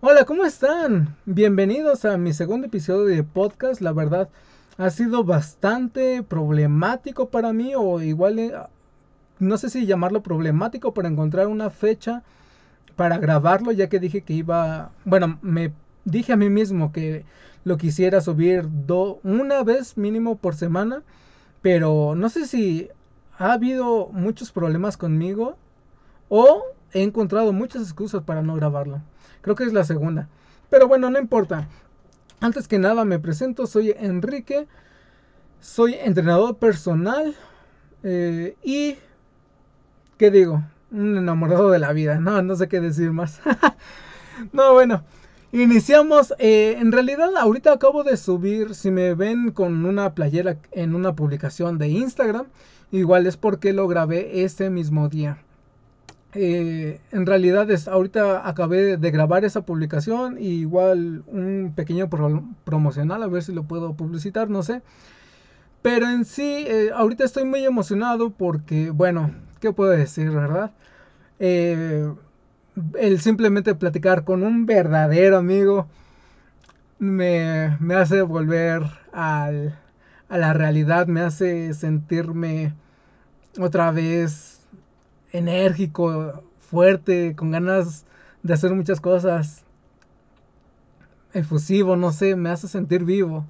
Hola, ¿cómo están? Bienvenidos a mi segundo episodio de podcast. La verdad, ha sido bastante problemático para mí o igual, eh, no sé si llamarlo problemático para encontrar una fecha para grabarlo, ya que dije que iba, bueno, me dije a mí mismo que lo quisiera subir do, una vez mínimo por semana, pero no sé si ha habido muchos problemas conmigo o he encontrado muchas excusas para no grabarlo. Creo que es la segunda. Pero bueno, no importa. Antes que nada me presento, soy Enrique, soy entrenador personal eh, y, ¿qué digo? Un enamorado de la vida. No, no sé qué decir más. no, bueno. Iniciamos, eh, en realidad ahorita acabo de subir, si me ven con una playera en una publicación de Instagram, igual es porque lo grabé ese mismo día. Eh, en realidad es, ahorita acabé de grabar esa publicación y igual un pequeño promocional, a ver si lo puedo publicitar, no sé. Pero en sí, eh, ahorita estoy muy emocionado porque, bueno, ¿qué puedo decir, verdad? Eh, el simplemente platicar con un verdadero amigo me, me hace volver al, a la realidad, me hace sentirme otra vez enérgico, fuerte, con ganas de hacer muchas cosas. Efusivo, no sé, me hace sentir vivo.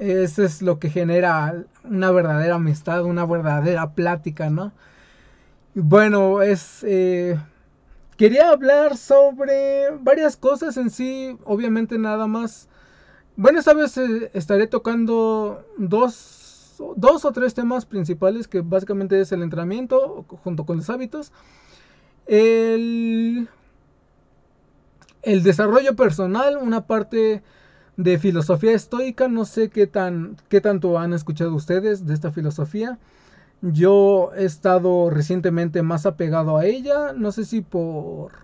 Eso es lo que genera una verdadera amistad, una verdadera plática, ¿no? Bueno, es... Eh, quería hablar sobre varias cosas en sí, obviamente nada más. Bueno, esta vez eh, estaré tocando dos dos o tres temas principales que básicamente es el entrenamiento junto con los hábitos, el, el desarrollo personal, una parte de filosofía estoica, no sé qué, tan, qué tanto han escuchado ustedes de esta filosofía. Yo he estado recientemente más apegado a ella, no sé si por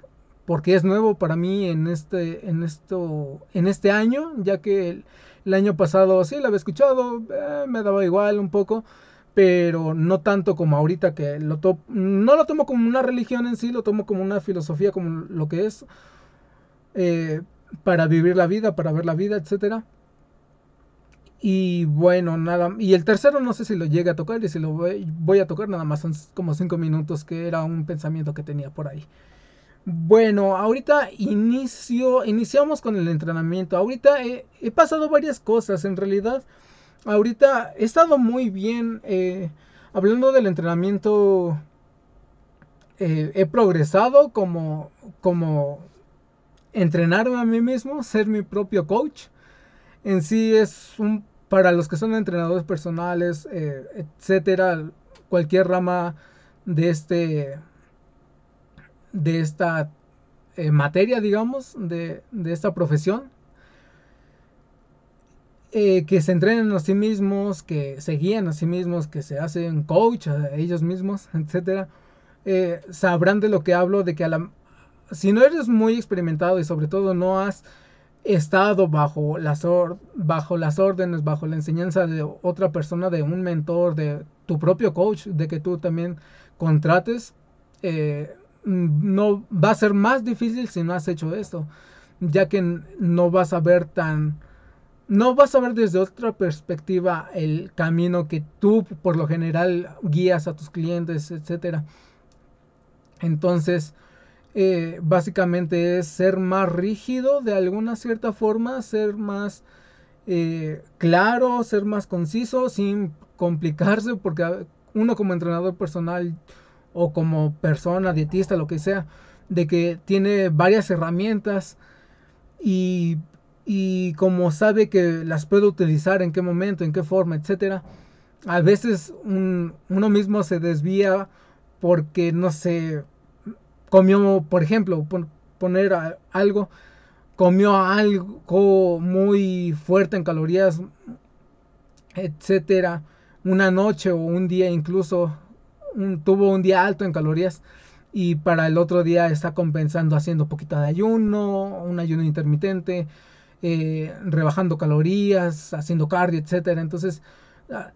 porque es nuevo para mí en este en esto en este año, ya que el, año pasado sí la había escuchado, eh, me daba igual un poco, pero no tanto como ahorita que lo no lo tomo como una religión en sí, lo tomo como una filosofía, como lo que es eh, para vivir la vida, para ver la vida, etcétera. Y bueno, nada. Y el tercero no sé si lo llegue a tocar y si lo voy a tocar, nada más son como cinco minutos, que era un pensamiento que tenía por ahí. Bueno, ahorita inicio, iniciamos con el entrenamiento. Ahorita he, pasado varias cosas, en realidad. Ahorita he estado muy bien. Eh, hablando del entrenamiento, eh, he progresado como, como entrenarme a mí mismo, ser mi propio coach. En sí es un, para los que son entrenadores personales, eh, etcétera, cualquier rama de este de esta eh, materia, digamos, de, esta profesión. Eh, que se entrenen a sí mismos, que se guíen a sí mismos, que se hacen coach a ellos mismos, etc. Eh, sabrán de lo que hablo, de que si no eres muy experimentado y sobre todo no has estado bajo las, bajo las órdenes, bajo la enseñanza de otra persona, de un mentor, de tu propio coach, de que tú también contrates, Mm, no va a ser más difícil si no has hecho esto, ya que no vas a ver tan no vas a ver desde otra perspectiva el camino que tú por lo general guías a tus clientes, etcétera. Entonces, eh, básicamente es ser más rígido de alguna cierta forma, ser más eh, claro, ser más conciso, sin complicarse, porque uno como entrenador personal o como persona, dietista, lo que sea, de que tiene varias herramientas y, y como sabe que las puede utilizar en qué momento, en qué forma, etcétera, a veces uno mismo se desvía porque no sé, comió, por ejemplo, poner algo, comió algo muy fuerte en calorías, etcétera, una noche o un día incluso tuvo un día alto en calorías y para el otro día está compensando haciendo poquito de ayuno, un ayuno intermitente, eh, rebajando calorías, haciendo cardio, etcétera. Entonces, ah,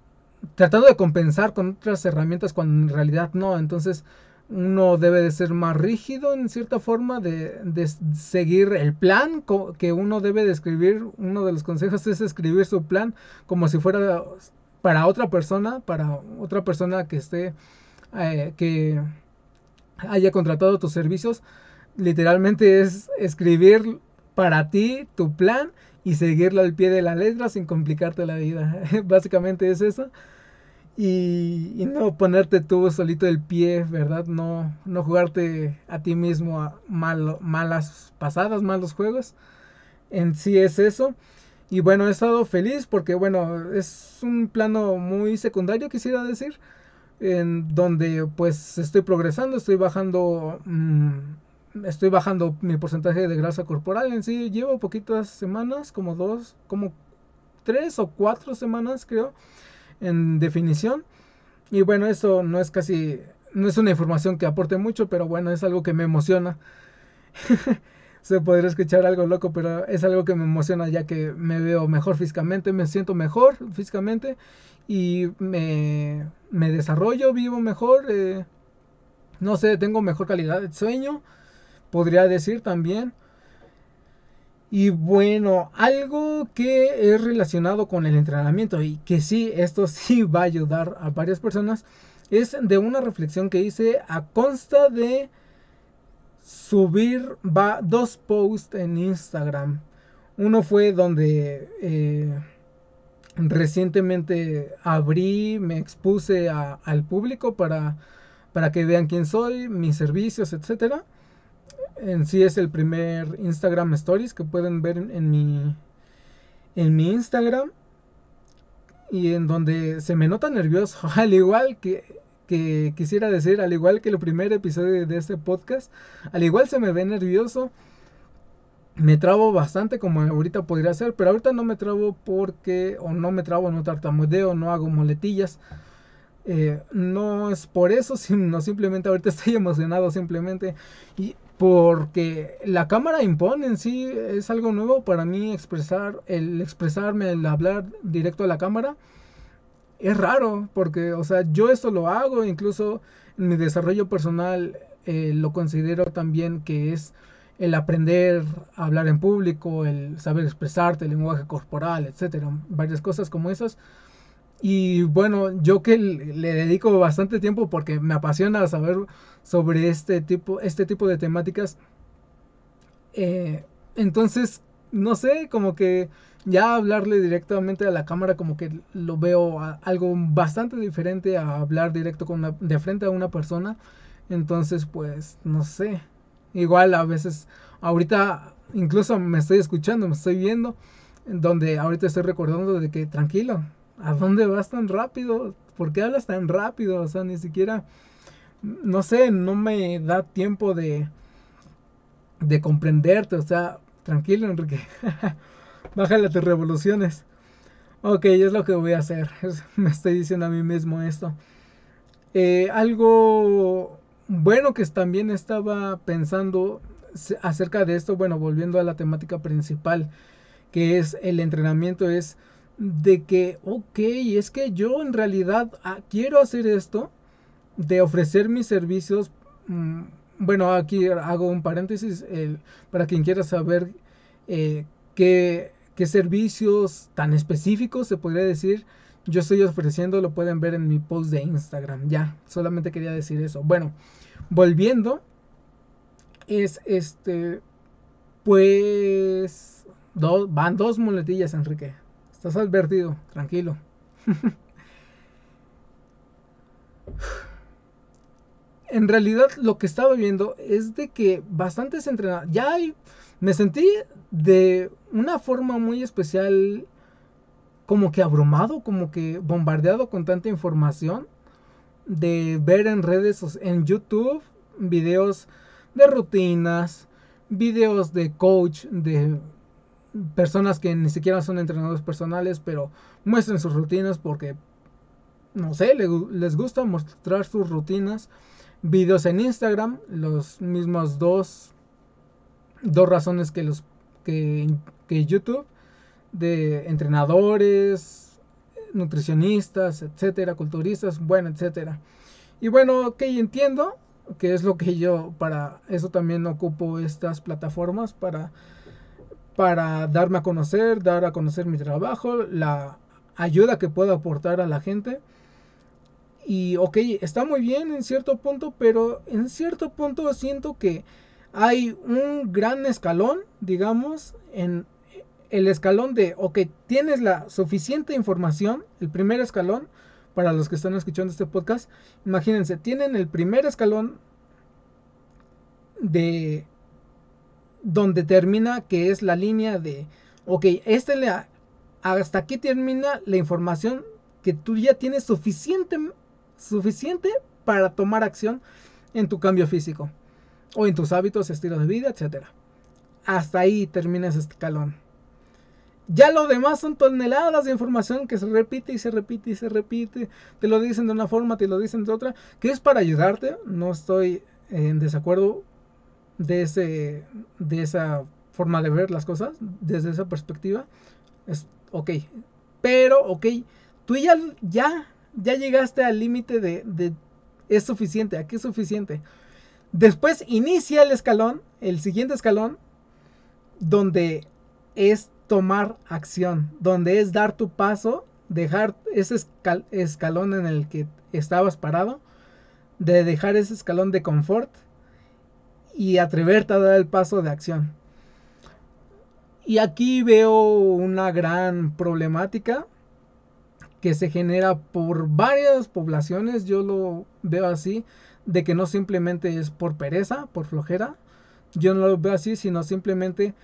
tratando de compensar con otras herramientas cuando en realidad no. Entonces, uno debe de ser más rígido en cierta forma de, seguir el plan que uno debe de escribir. Uno de los consejos es escribir su plan como si fuera para otra persona, para otra persona que esté, eh, que haya contratado tus servicios. Literalmente es escribir para ti tu plan y seguirlo al pie de la letra sin complicarte la vida. Básicamente es eso y, no ponerte tú solito el pie, ¿verdad? No, no jugarte a ti mismo a malas pasadas, malos juegos. En sí es eso. Y bueno, he estado feliz porque, bueno, es un plano muy secundario, quisiera decir, en donde pues estoy progresando, estoy bajando, mm, estoy bajando mi porcentaje de grasa corporal. En sí llevo poquitas semanas, como dos, como tres o cuatro semanas creo en definición. Y bueno, eso no es casi, no es una información que aporte mucho, pero bueno, es algo que me emociona. Se podría escuchar algo loco, pero es algo que me emociona ya que me veo mejor físicamente, me siento mejor físicamente y me, me desarrollo, vivo mejor, eh, no sé, tengo mejor calidad de sueño, podría decir también. Y bueno, algo que es relacionado con el entrenamiento y que sí, esto sí va a ayudar a varias personas, es de una reflexión que hice a consta de subir va, dos posts en Instagram. Uno fue donde eh, recientemente abrí, me expuse al público para, para que vean quién soy, mis servicios, etcétera en sí es el primer Instagram Stories que pueden ver en, mi en mi Instagram y en donde se me nota nervioso, al igual que, que quisiera decir, al igual que el primer episodio de este podcast, al igual se me ve nervioso, me trabo bastante como ahorita podría ser, pero ahorita no me trabo porque, o no me trabo, no tartamudeo, no hago moletillas. Eh, no es por eso, sino simplemente ahorita estoy emocionado simplemente. Y porque la cámara impone en sí, es algo nuevo para mí expresar, el expresarme, el hablar directo a la cámara. Es raro, porque, o sea, yo esto lo hago, incluso en mi desarrollo personal eh, lo considero también que es el aprender a hablar en público, el saber expresarte, el lenguaje corporal, etcétera, varias cosas como esas. Y bueno, yo que le dedico bastante tiempo porque me apasiona saber sobre este tipo, este tipo de temáticas. Eh, entonces, no sé, como que ya hablarle directamente a la cámara como que lo veo algo bastante diferente a hablar directo con de frente a una persona. Entonces, pues, no sé. Igual a veces, ahorita incluso me estoy escuchando, me estoy viendo, donde ahorita estoy recordando de que tranquilo, ¿a dónde vas tan rápido? ¿Por qué hablas tan rápido? O sea, ni siquiera, no sé, no me da tiempo de, de comprenderte. O sea, tranquilo, Enrique. Bájale tus revoluciones. Ok, es lo que voy a hacer. me estoy diciendo a mí mismo esto. Eh, algo bueno que también estaba pensando acerca de esto, bueno, volviendo a la temática principal, que es el entrenamiento, es de que, ok, es que yo en realidad ah, quiero hacer esto, de ofrecer mis servicios. Bueno, aquí hago un paréntesis para quien quiera saber eh, qué, qué, servicios tan específicos se podría decir yo estoy ofreciendo, lo pueden ver en mi post de Instagram. Ya, solamente quería decir eso. Bueno, volviendo, es este, pues, van dos muletillas, Enrique. Estás advertido, tranquilo. en realidad lo que estaba viendo es de que bastantes entrenadores, ya me sentí de una forma muy especial como que abrumado, como que bombardeado con tanta información de ver en redes, en YouTube, videos de rutinas, videos de coach, de personas que ni siquiera son entrenadores personales, pero muestren sus rutinas porque, no sé, les gusta mostrar sus rutinas. Videos en Instagram, los mismos dos, dos razones que los que, YouTube, de entrenadores, nutricionistas, etcétera, culturistas, bueno, etcétera. Y bueno, ok, entiendo que es lo que yo para eso también ocupo estas plataformas para para darme a conocer, dar a conocer mi trabajo, la ayuda que puedo aportar a la gente. Y ok, está muy bien en cierto punto, pero en cierto punto siento que hay un gran escalón, digamos, en el escalón de, ok, tienes la suficiente información, el primer escalón, para los que están escuchando este podcast, imagínense, tienen el primer escalón de donde termina, que es la línea de, ok, este le, hasta aquí termina la información que tú ya tienes suficiente, suficiente para tomar acción en tu cambio físico o en tus hábitos, estilo de vida, etc. Hasta ahí termina ese escalón. Ya lo demás son toneladas de información que se repite y se repite y se repite. Te lo dicen de una forma, te lo dicen de otra, que es para ayudarte. No estoy en desacuerdo de, ese, de esa forma de ver las cosas, desde esa perspectiva. Es ok. Pero, ok, tú ya, ya llegaste al límite de, es suficiente, aquí es suficiente. Después inicia el escalón, el siguiente escalón, donde es tomar acción, donde es dar tu paso, dejar ese escalón en el que estabas parado, de dejar ese escalón de confort y atreverte a dar el paso de acción. Y aquí veo una gran problemática que se genera por varias poblaciones, yo lo veo así, de que no simplemente es por pereza, por flojera, yo no lo veo así, sino simplemente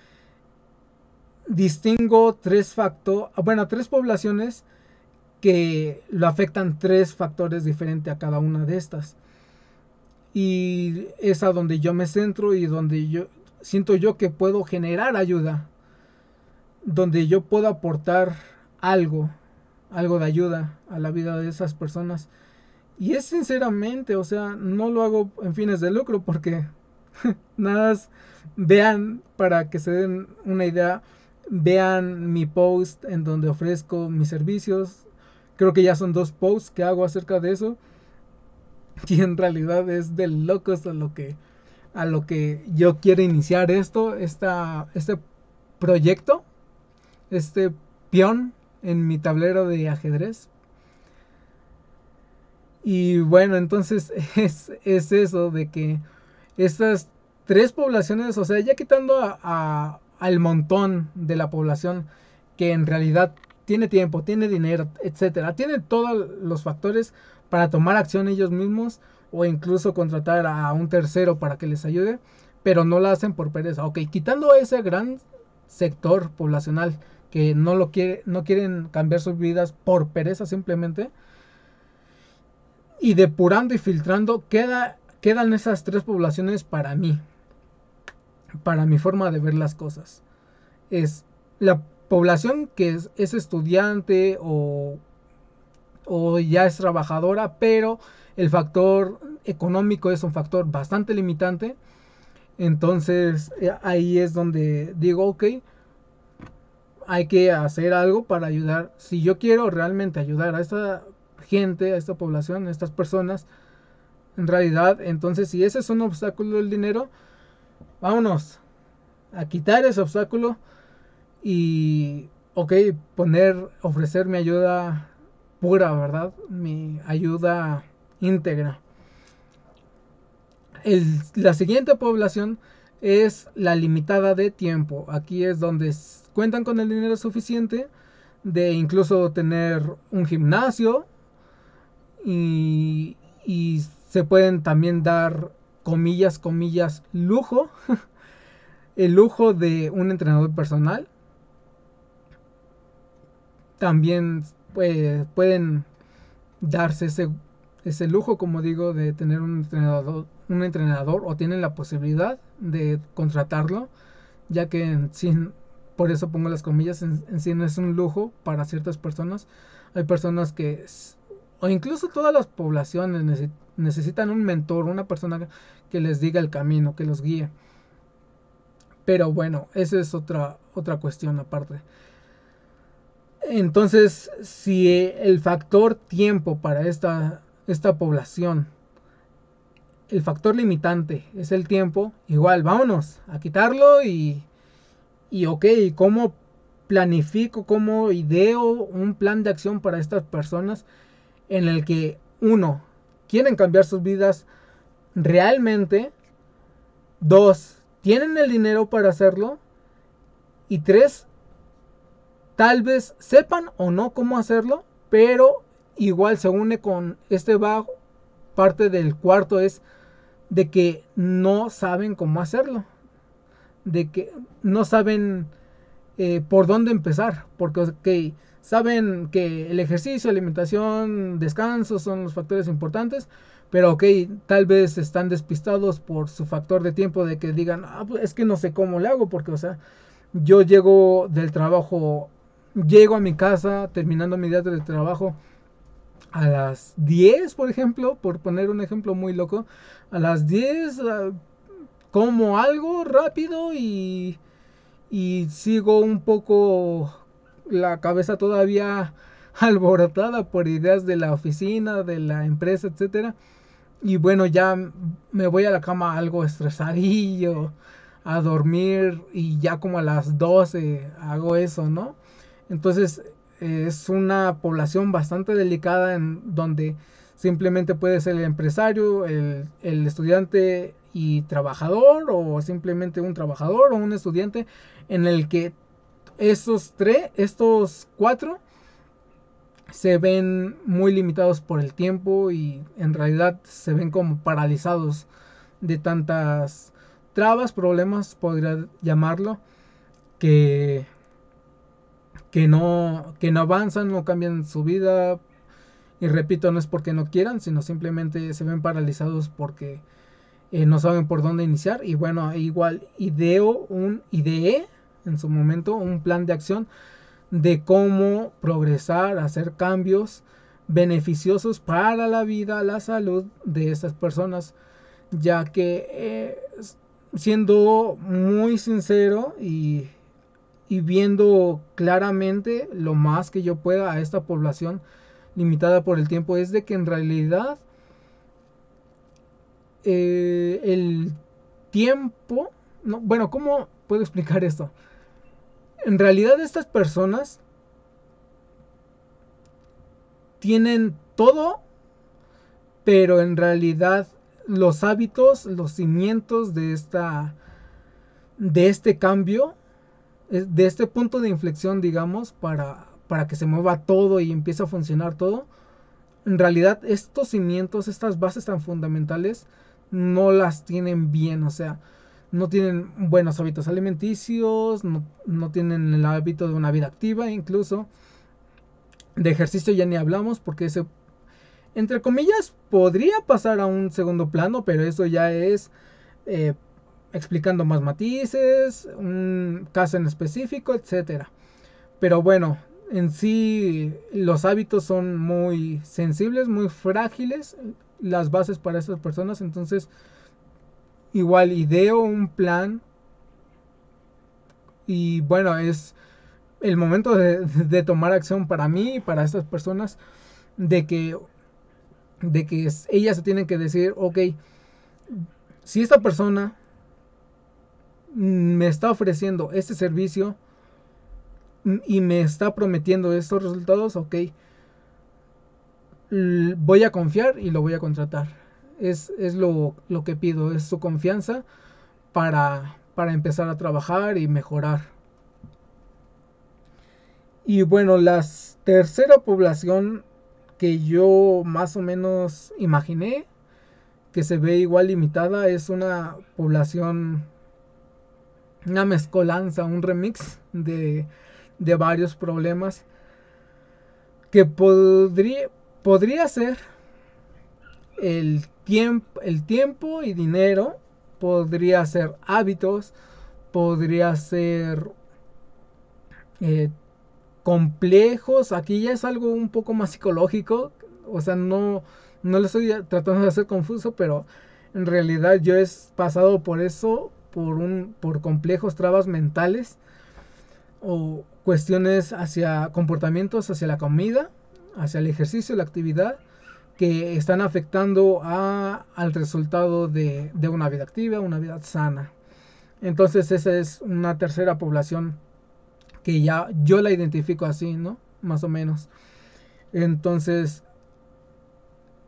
distingo tres factores, bueno, tres poblaciones que lo afectan tres factores diferentes a cada una de estas. Y es a donde yo me centro y donde yo siento yo que puedo generar ayuda. Donde yo puedo aportar algo, algo de ayuda a la vida de esas personas. Y es sinceramente, o sea, no lo hago en fines de lucro porque nada vean para que se den una idea vean mi post en donde ofrezco mis servicios. Creo que ya son dos posts que hago acerca de eso. Y en realidad es de locos a lo que a lo que yo quiero iniciar esto, esta, este proyecto, este peón en mi tablero de ajedrez. Y bueno, entonces es, es eso de que estas tres poblaciones, o sea, ya quitando a al montón de la población que en realidad tiene tiempo, tiene dinero, etcétera, tiene todos los factores para tomar acción ellos mismos o incluso contratar a un tercero para que les ayude, pero no lo hacen por pereza. Ok, quitando ese gran sector poblacional que no lo quiere, no quieren cambiar sus vidas por pereza simplemente, y depurando y filtrando, queda, quedan esas tres poblaciones para mí para mi forma de ver las cosas. Es la población que es, estudiante o, o ya es trabajadora, pero el factor económico es un factor bastante limitante. Entonces eh, ahí es donde digo, ok, hay que hacer algo para ayudar. Si yo quiero realmente ayudar a esta gente, a esta población, a estas personas, en realidad, entonces si ese es un obstáculo del dinero, vámonos a quitar ese obstáculo y, ok, poner, ofrecer mi ayuda pura, ¿verdad? Mi ayuda íntegra. la siguiente población es la limitada de tiempo. Aquí es donde cuentan con el dinero suficiente de incluso tener un gimnasio y, se pueden también dar comillas, comillas, lujo. el lujo de un entrenador personal. También pueden darse ese, ese lujo, como digo, de tener un entrenador, un entrenador o tienen la posibilidad de contratarlo, ya que sin por eso pongo las comillas, en, sí no es un lujo para ciertas personas. Hay personas que, o incluso todas las poblaciones necesitan un mentor, una persona que les diga el camino, que los guíe. Pero bueno, esa es otra, otra cuestión aparte. Entonces, si el factor tiempo para esta, esta población el factor limitante es el tiempo, igual vámonos a quitarlo y, y ok, ¿cómo planifico, cómo ideo un plan de acción para estas personas en el que uno, quieren cambiar sus vidas realmente, dos, tienen el dinero para hacerlo y tres, tal vez sepan o no cómo hacerlo, pero igual se une con este bajo. Parte del cuarto es de que no saben cómo hacerlo. De que no saben eh, por dónde empezar. Porque saben que el ejercicio, alimentación, descanso son los factores importantes. Pero ok, tal vez están despistados por su factor de tiempo de que digan, ah, pues es que no sé cómo le hago. Porque, o sea, yo llego del trabajo, llego a mi casa terminando mi día de trabajo a las 10, por ejemplo, por poner un ejemplo muy loco, a las 10 ah, como algo rápido y, y sigo un poco la cabeza todavía alborotada por ideas de la oficina, de la empresa, etcétera. Y bueno, ya me voy a la cama algo estresadillo, a dormir y ya como a las 12 hago eso, ¿no? Entonces es una población bastante delicada en donde simplemente puede ser el empresario, el, estudiante y trabajador o simplemente un trabajador o un estudiante en el que estos tres, estos cuatro se ven muy limitados por el tiempo y en realidad se ven como paralizados de tantas trabas, problemas, podría llamarlo, que que no, que no avanzan, no cambian su vida. Y repito, no es porque no quieran, sino simplemente se ven paralizados porque eh, no saben por dónde iniciar. Y bueno, igual ideo un ideé en su momento un plan de acción de cómo progresar, hacer cambios beneficiosos para la vida, la salud de estas personas, ya que eh, siendo muy sincero y y viendo claramente lo más que yo pueda a esta población limitada por el tiempo es de que en realidad eh, el tiempo, no, bueno, ¿cómo puedo explicar esto? En realidad estas personas tienen todo, pero en realidad los hábitos, los cimientos de esta de este cambio de este punto de inflexión, digamos, para, para que se mueva todo y empiece a funcionar todo, en realidad estos cimientos, estas bases tan fundamentales, no las tienen bien, o sea, no tienen buenos hábitos alimenticios, no, no tienen el hábito de una vida activa, incluso de ejercicio ya ni hablamos, porque ese, entre comillas, podría pasar a un segundo plano, pero eso ya es eh, explicando más matices, un caso en específico, etcétera. Pero bueno, en sí los hábitos son muy sensibles, muy frágiles, las bases para esas personas, entonces igual ideo un plan y bueno, es el momento de, de, tomar acción para mí y para estas personas de que de que ellas se tienen que decir, ok, si esta persona me está ofreciendo este servicio y me está prometiendo estos resultados, ok, voy a confiar y lo voy a contratar. Es, lo, lo, que pido, es su confianza para, para empezar a trabajar y mejorar. Y bueno, la tercera población que yo más o menos imaginé que se ve igual limitada es una población una mezcolanza, un remix de, de varios problemas que podría, podría ser el tiempo, el tiempo y dinero, podría ser hábitos, podría ser eh, complejos, aquí ya es algo un poco más psicológico, o sea, no, no lo estoy tratando de hacer confuso, pero en realidad yo he pasado por eso por, un, por complejos trabas mentales o cuestiones hacia comportamientos hacia la comida, hacia el ejercicio, la actividad, que están afectando a, al resultado de, de una vida activa, una vida sana. Entonces esa es una tercera población que ya yo la identifico así, ¿no? Más o menos. Entonces,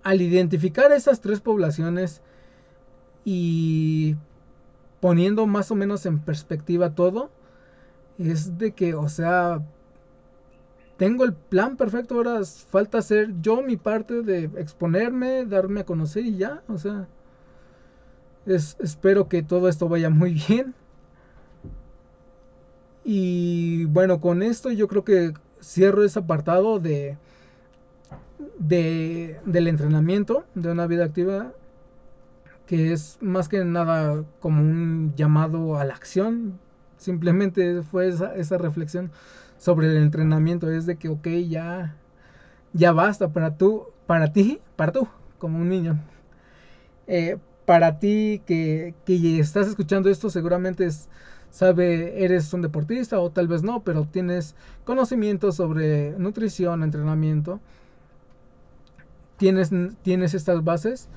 al identificar esas tres poblaciones y poniendo más o menos en perspectiva todo, es de que, o sea, tengo el plan perfecto, ahora falta hacer yo mi parte de exponerme, darme a conocer y ya, o sea, espero que todo esto vaya muy bien. Y bueno, con esto yo creo que cierro ese apartado de, de del entrenamiento de una vida activa que es más que nada como un llamado a la acción. Simplemente fue esa, esa reflexión sobre el entrenamiento. Es de que, ok, ya, ya basta para tú, para ti, para tú, como un niño. Eh, para ti que, que estás escuchando esto, seguramente es, sabe, eres un deportista o tal vez no, pero tienes conocimiento sobre nutrición, entrenamiento. Tienes, tienes estas bases.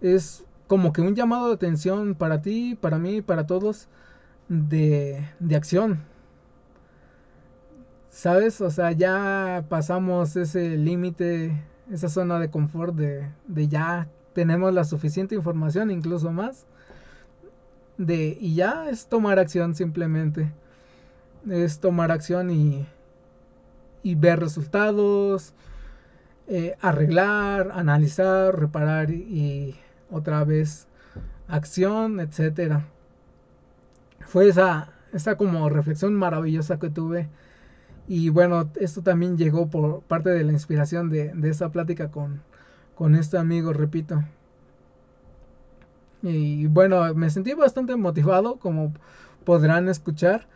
Es como que un llamado de atención para ti, para mí, para todos de, de acción. ¿Sabes? O sea, ya pasamos ese límite, esa zona de confort de, de ya tenemos la suficiente información, incluso más. De, y ya es tomar acción simplemente. Es tomar acción y, y ver resultados, eh, arreglar, analizar, reparar y otra vez acción, etcétera. Fue esa, esa como reflexión maravillosa que tuve. Y bueno, esto también llegó por parte de la inspiración de, de esa plática con, con este amigo, repito. Y bueno, me sentí bastante motivado, como podrán escuchar.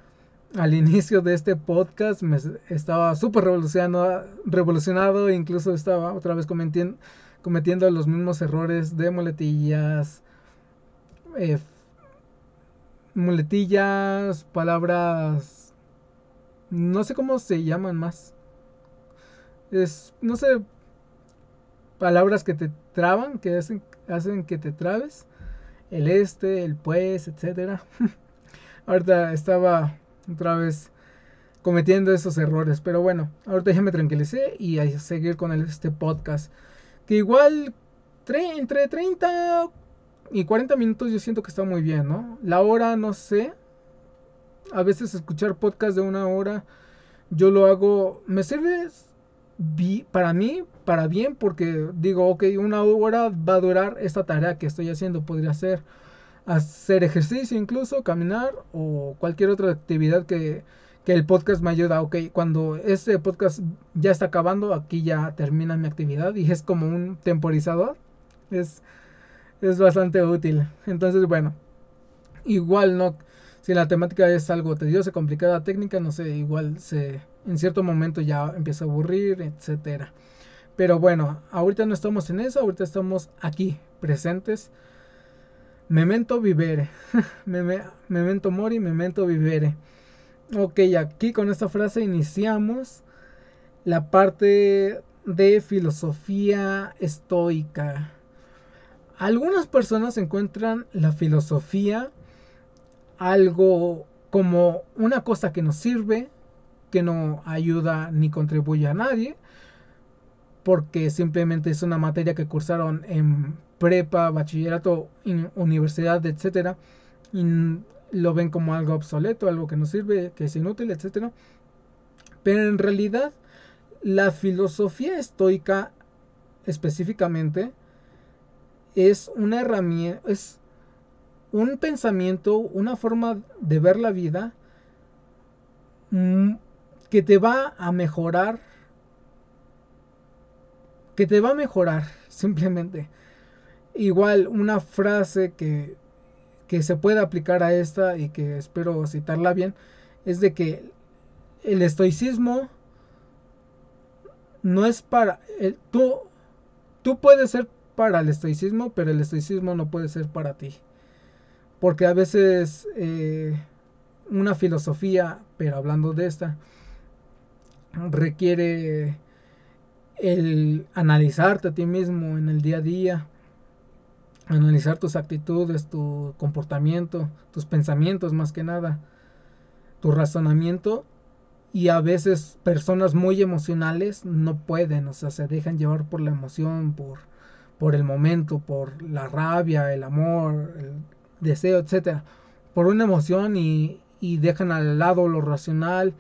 Al inicio de este podcast me estaba súper revolucionado, revolucionado, incluso estaba otra vez cometiendo, cometiendo los mismos errores de muletillas, eh, muletillas, palabras, no sé cómo se llaman más. Es, no sé, palabras que te traban, que hacen, hacen que te trabes. El este, el pues, etcétera. ahorita estaba otra vez cometiendo esos errores, pero bueno, ahorita ya me tranquilicé y a seguir con este podcast. Que igual entre 30 y 40 minutos yo siento que está muy bien, ¿no? La hora no sé. A veces escuchar podcast de una hora yo lo hago, me sirve para mí, para bien, porque digo, ok, una hora va a durar esta tarea que estoy haciendo, podría ser hacer ejercicio incluso, caminar o cualquier otra actividad que, que el podcast me ayuda. Ok, cuando este podcast ya está acabando, aquí ya termina mi actividad y es como un temporizador. Es, es bastante útil. Entonces, bueno, igual no, si la temática es algo tediosa, complicada, técnica, no sé, igual se, en cierto momento ya empieza a aburrir, etcétera. Pero bueno, ahorita no estamos en eso, ahorita estamos aquí, presentes. Memento vivere. memento mori, memento vivere. Ok, aquí con esta frase iniciamos la parte de filosofía estoica. Algunas personas encuentran la filosofía algo como una cosa que nos sirve, que no ayuda ni contribuye a nadie, porque simplemente es una materia que cursaron en prepa, bachillerato, universidad, etcétera, y lo ven como algo obsoleto, algo que no sirve, que es inútil, etcétera. Pero en realidad, la filosofía estoica específicamente es una herramienta, es un pensamiento, una forma de ver la vida mm, que te va a mejorar, que te va a mejorar simplemente. Igual una frase que, que se puede aplicar a esta y que espero citarla bien, es de que el estoicismo no es para... Tú, tú puedes ser para el estoicismo, pero el estoicismo no puede ser para ti. Porque a veces eh, una filosofía, pero hablando de esta, requiere el analizarte a ti mismo en el día a día, analizar tus actitudes, tu comportamiento, tus pensamientos más que nada, tu razonamiento y a veces personas muy emocionales no pueden, o sea, se dejan llevar por la emoción, por, por el momento, por la rabia, el amor, el deseo, etcétera, por una emoción y, y dejan al lado lo racional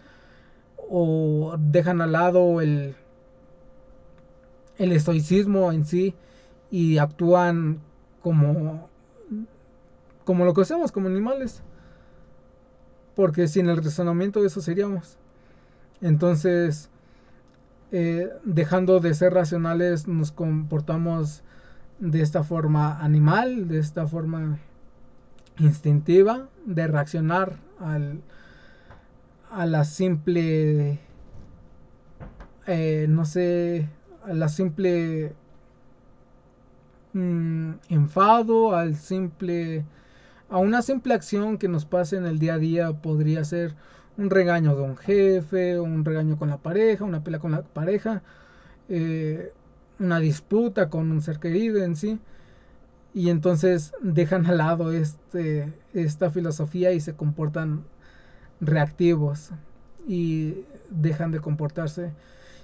o dejan al lado el, el estoicismo en sí y actúan como como lo que hacemos como animales. Porque sin el razonamiento eso seríamos. Entonces eh, dejando de ser racionales nos comportamos de esta forma animal de esta forma instintiva de reaccionar al, a la simple eh, no sé a la simple mm, enfado, al simple, a una simple acción que nos pase en el día a día podría ser un regaño de un jefe, un regaño con la pareja, una pelea con la pareja, eh, una disputa con un ser querido en sí. Y entonces dejan al lado este, esta filosofía y se comportan reactivos y dejan de comportarse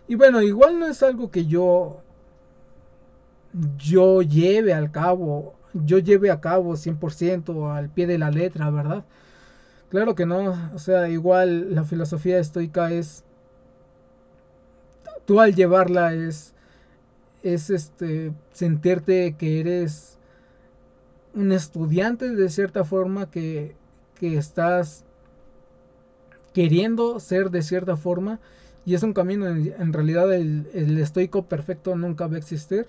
y bueno, igual no es algo que yo yo lleve al cabo, yo lleve a cabo 100% al pie de la letra, ¿verdad? Claro que no, o sea, igual la filosofía estoica es tú al llevarla es es este sentirte que eres un estudiante de cierta forma que, que estás queriendo ser de cierta forma y es un camino, en, realidad el, estoico perfecto nunca va a existir,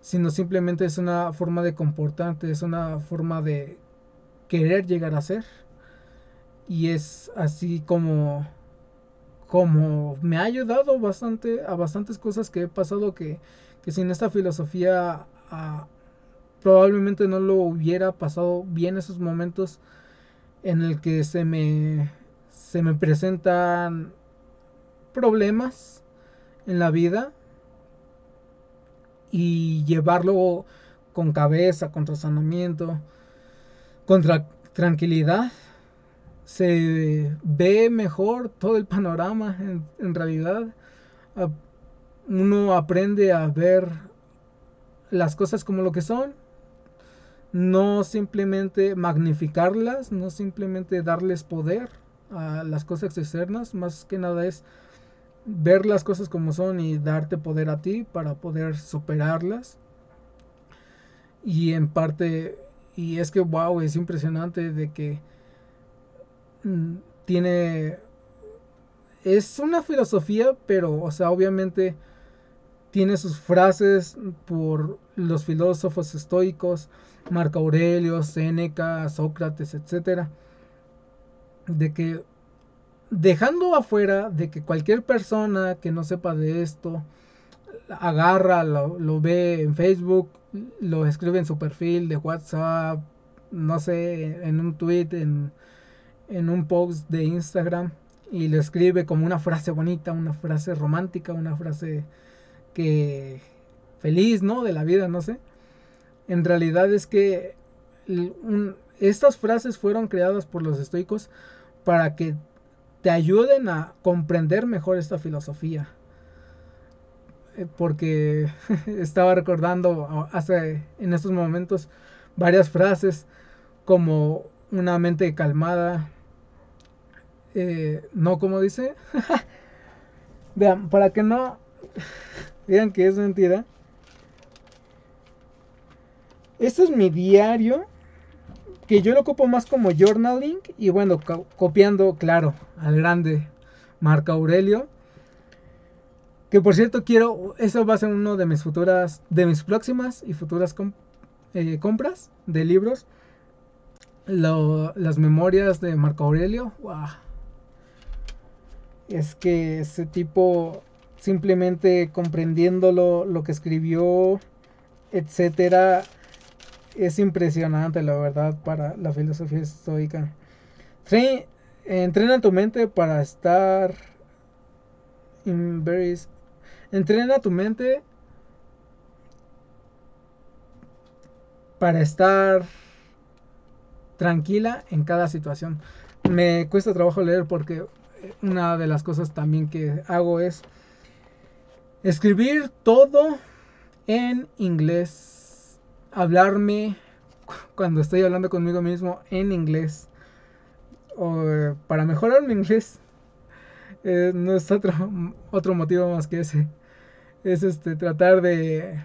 sino simplemente es una forma de comportarte, es una forma de querer llegar a ser. Y es así como, como me ha ayudado bastante a bastantes cosas que he pasado que, que sin esta filosofía ah, probablemente no lo hubiera pasado bien esos momentos en el que se me se me presentan problemas en la vida y llevarlo con cabeza, con razonamiento, con tranquilidad, se ve mejor todo el panorama en, realidad. Uno aprende a ver las cosas como lo que son, no simplemente magnificarlas, no simplemente darles poder a las cosas externas, más que nada es ver las cosas como son y darte poder a ti para poder superarlas. Y en parte, y es que wow, es impresionante de que tiene, es una filosofía, pero, o sea, obviamente tiene sus frases por los filósofos estoicos, Marco Aurelio, Séneca, Sócrates, etcétera, de que dejando afuera de que cualquier persona que no sepa de esto agarra, lo, ve en Facebook, lo escribe en su perfil de WhatsApp, no sé, en un tweet, en, en un post de Instagram y lo escribe como una frase bonita, una frase romántica, una frase que feliz, ¿no? De la vida, no sé. En realidad es que estas frases fueron creadas por los estoicos para que te ayuden a comprender mejor esta filosofía. Eh, porque estaba recordando hace en estos momentos varias frases como una mente calmada. Eh, no como dice. Vean, para que no vean que es mentira. Este es mi diario que yo lo ocupo más como journaling y bueno, copiando, claro, al grande Marco Aurelio. Que por cierto quiero, eso va a ser uno de mis futuras, de mis próximas y futuras eh, compras de libros. las memorias de Marco Aurelio. Es que ese tipo, simplemente comprendiéndolo, lo que escribió, etcétera, es impresionante, la verdad, para la filosofía estoica. entrena tu mente para estar in Entrena tu mente para estar tranquila en cada situación. Me cuesta trabajo leer porque una de las cosas también que hago es escribir todo en inglés, hablarme cuando estoy hablando conmigo mismo en inglés, o para mejorar mi inglés. Eh, no es otro, otro motivo más que ese. Es este tratar de,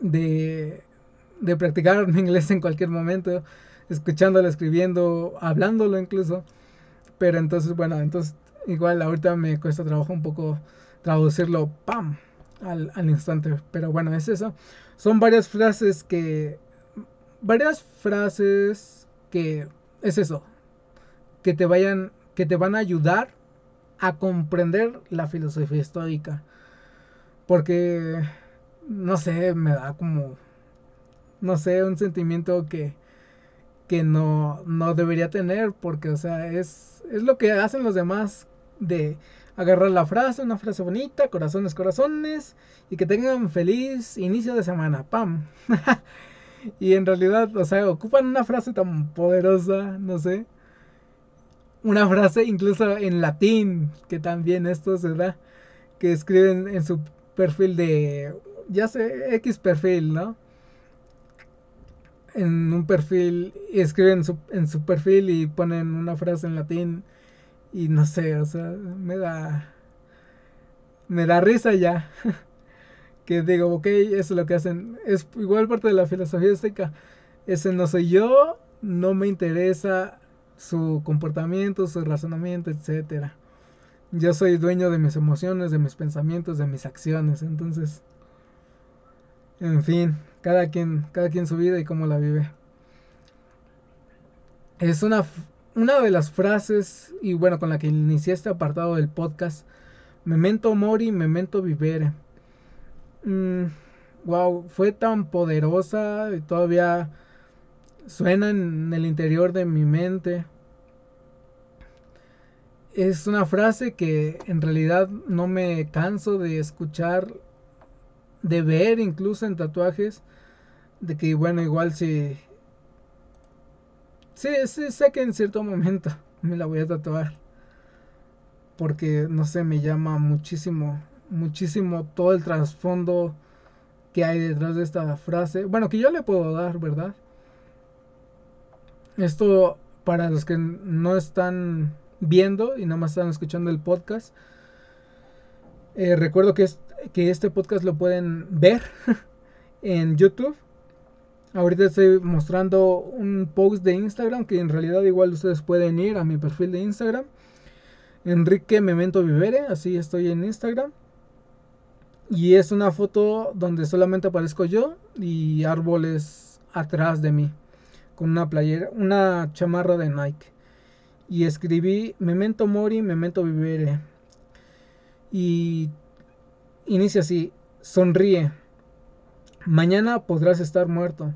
de, de practicar mi inglés en cualquier momento, escuchándolo, escribiendo, hablándolo incluso. Pero entonces, bueno, entonces igual ahorita me cuesta trabajo un poco traducirlo, ¡pam! Al, al instante. Pero bueno, es eso. Son varias frases que... Varias frases que... Es eso. Que te vayan... Que te van a ayudar a comprender la filosofía estoica. Porque... No sé, me da como... No sé, un sentimiento que que no, no debería tener, porque, o sea, es, es lo que hacen los demás de agarrar la frase, una frase bonita, corazones, corazones, y que tengan feliz inicio de semana, pam. y en realidad, o sea, ocupan una frase tan poderosa, no sé. Una frase incluso en latín, que también esto se da, que escriben en su perfil de, ya sé, X perfil, ¿no? En un perfil escriben su, en su perfil y ponen una frase en latín y no sé, o sea, me da me da risa ya. que digo, ok, eso es lo que hacen. Es igual parte de la filosofía estoica. Ese no soy yo, no me interesa su comportamiento, su razonamiento, etcétera. Yo soy dueño de mis emociones, de mis pensamientos, de mis acciones. Entonces, en fin, cada quien, cada quien su vida y cómo la vive. Es una, una de las frases, y bueno, con la que inicié este apartado del podcast, Memento Mori, Memento Vivere. wow, mm, fue tan poderosa y todavía suena en el interior de mi mente. Es una frase que en realidad no me canso de escuchar, de ver incluso en tatuajes de que bueno, igual si... Sí, sí, sé que en cierto momento me la voy a tatuar. Porque, no sé, me llama muchísimo, muchísimo todo el trasfondo que hay detrás de esta frase. Bueno, que yo le puedo dar, ¿verdad? Esto, para los que no están viendo y nada más están escuchando el podcast, eh, recuerdo que, que este podcast lo pueden ver en YouTube Ahorita estoy mostrando un post de Instagram que en realidad igual ustedes pueden ir a mi perfil de Instagram. Enrique Memento Vivere, así estoy en Instagram. Y es una foto donde solamente aparezco yo y árboles atrás de mí. Con una playera, una chamarra de Nike. Y escribí Memento Mori, Memento Vivere. Y inicia así, sonríe. Mañana podrás estar muerto.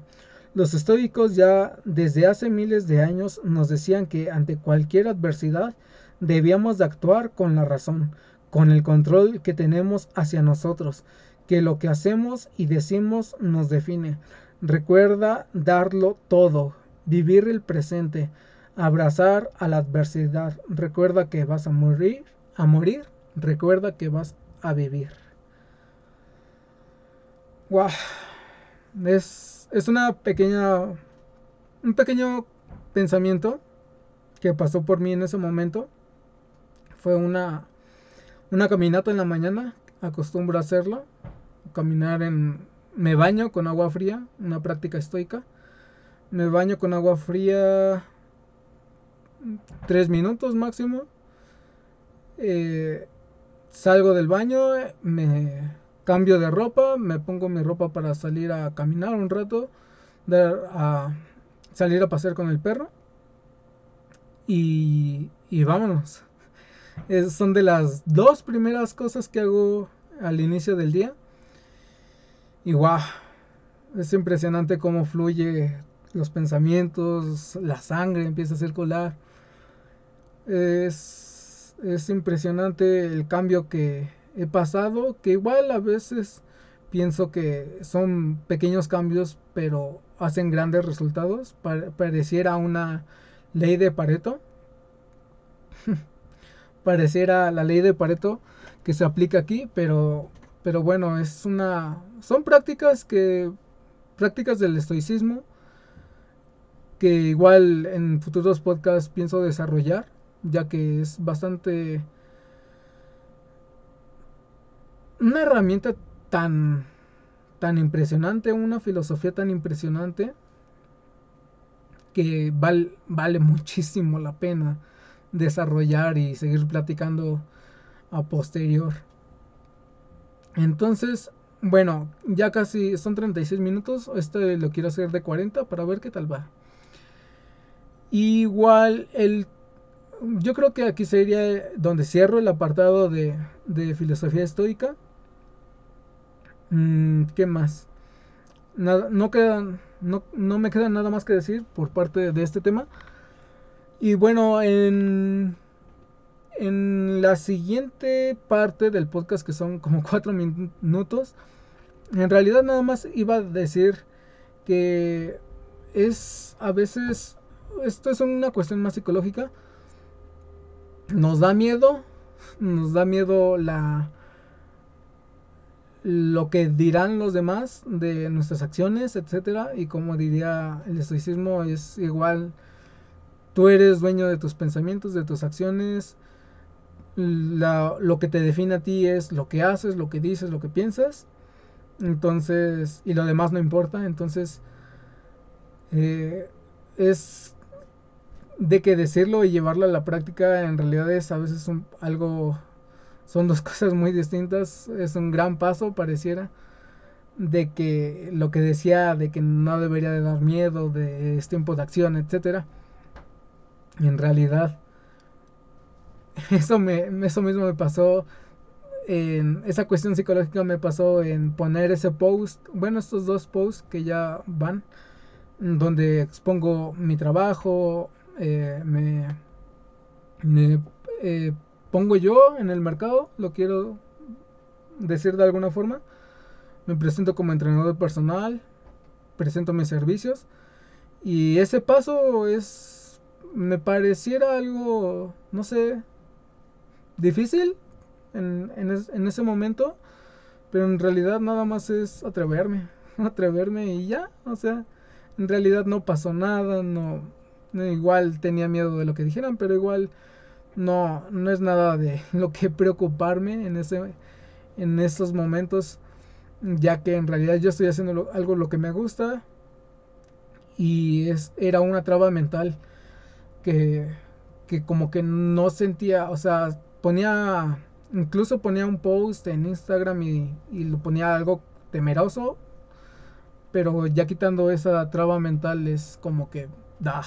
Los estoicos ya desde hace miles de años nos decían que ante cualquier adversidad debíamos de actuar con la razón, con el control que tenemos hacia nosotros, que lo que hacemos y decimos nos define. Recuerda darlo todo, vivir el presente, abrazar a la adversidad. Recuerda que vas a morir, a morir, recuerda que vas a vivir. Wow. Es es una pequeña, un pequeño pensamiento que pasó por mí en ese momento. Fue una, una caminata en la mañana, acostumbro a hacerlo, caminar en, me baño con agua fría, una práctica estoica. Me baño con agua fría tres minutos máximo. Eh, salgo del baño, me cambio de ropa, me pongo mi ropa para salir a caminar un rato, a salir a pasear con el perro y, y vámonos. son de las dos primeras cosas que hago al inicio del día. Y wow, es impresionante cómo fluye los pensamientos, la sangre empieza a circular. Es, es impresionante el cambio que, he pasado, que igual a veces pienso que son pequeños cambios, pero hacen grandes resultados. pareciera una ley de Pareto. pareciera la ley de Pareto que se aplica aquí, pero, pero bueno, es una, son prácticas que, prácticas del estoicismo que igual en futuros podcasts pienso desarrollar, ya que es bastante una herramienta tan tan impresionante, una filosofía tan impresionante que vale muchísimo la pena desarrollar y seguir platicando a posterior. Entonces, bueno, ya casi son 36 minutos. Este lo quiero hacer de 40 para ver qué tal va. Igual el yo creo que aquí sería donde cierro el apartado de, de filosofía estoica. Mm, ¿Qué más? Nada, no, quedan, no, no me queda nada más que decir por parte de este tema. Y bueno, en, en la siguiente parte del podcast, que son como cuatro minutos, en realidad nada más iba a decir que es a veces, esto es una cuestión más psicológica, nos da miedo, nos da miedo la, lo que dirán los demás de nuestras acciones, etcétera, y como diría el estoicismo es igual. Tú eres dueño de tus pensamientos, de tus acciones, lo que te define a ti es lo que haces, lo que dices, lo que piensas, entonces, y lo demás no importa, entonces eh, es de que decirlo y llevarlo a la práctica en realidad es a veces algo son dos cosas muy distintas. Es un gran paso, pareciera, de que lo que decía de que no debería de dar miedo, de es tiempo de acción, etcétera. En realidad, eso, me, eso mismo me pasó en esa cuestión psicológica me pasó en poner ese post, bueno, estos dos posts que ya van, donde expongo mi trabajo, eh, me, me eh, pongo yo en el mercado, lo quiero decir de alguna forma. Me presento como entrenador personal, presento mis servicios y ese paso es, me pareciera algo, no sé, difícil en, en ese momento, pero en realidad nada más es atreverme, atreverme y ya, o sea, en realidad no pasó nada, no, igual tenía miedo de lo que dijeran, pero igual no, no es nada de lo que preocuparme en, ese, en estos momentos, ya que en realidad yo estoy haciendo algo lo que me gusta y es, era una traba mental que, que como que no sentía, o sea, ponía, incluso ponía un post en Instagram y, y lo ponía algo temeroso, pero ya quitando esa traba mental es como que, da,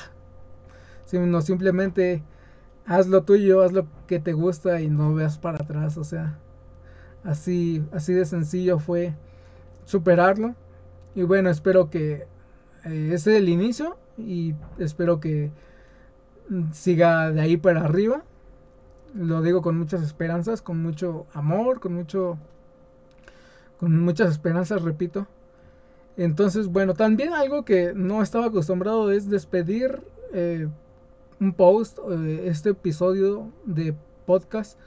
no simplemente haz lo tuyo, haz lo que te gusta y no veas para atrás, o sea, así, así de sencillo fue superarlo. Y bueno, espero que eh, ese es el inicio y espero que siga de ahí para arriba. Lo digo con muchas esperanzas, con mucho amor, con mucho con muchas esperanzas, repito. Entonces, bueno, también algo que no estaba acostumbrado es despedir eh, un post, eh, este episodio de podcast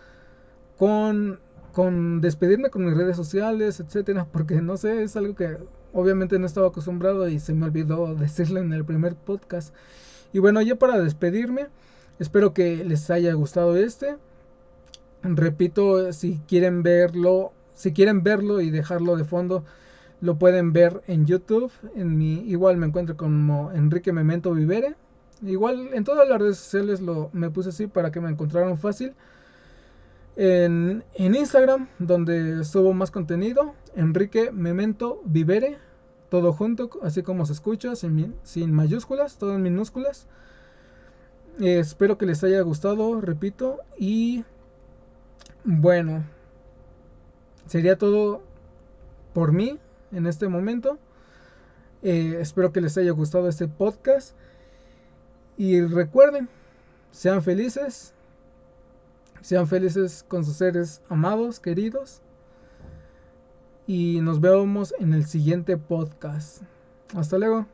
con, con despedirme con mis redes sociales, etcétera, porque no sé, es algo que obviamente no estaba acostumbrado y se me olvidó decirle en el primer podcast. Y bueno, ya para despedirme, espero que les haya gustado este. Repito, si quieren verlo, si quieren verlo y dejarlo de fondo, lo pueden ver en YouTube. En mi, igual me encuentro como Enrique Memento Vivere. Igual en todas las redes sociales lo, me puse así para que me encontraran fácil. En, Instagram, donde subo más contenido, Enrique Memento Vivere, todo junto, así como se escucha, sin, sin mayúsculas, todo en minúsculas. Eh, espero que les haya gustado, repito, y bueno, sería todo por mí en este momento. Eh, espero que les haya gustado este podcast. Y recuerden, sean felices, Sean felices con sus seres amados, queridos. Y nos vemos en el siguiente podcast. Hasta luego.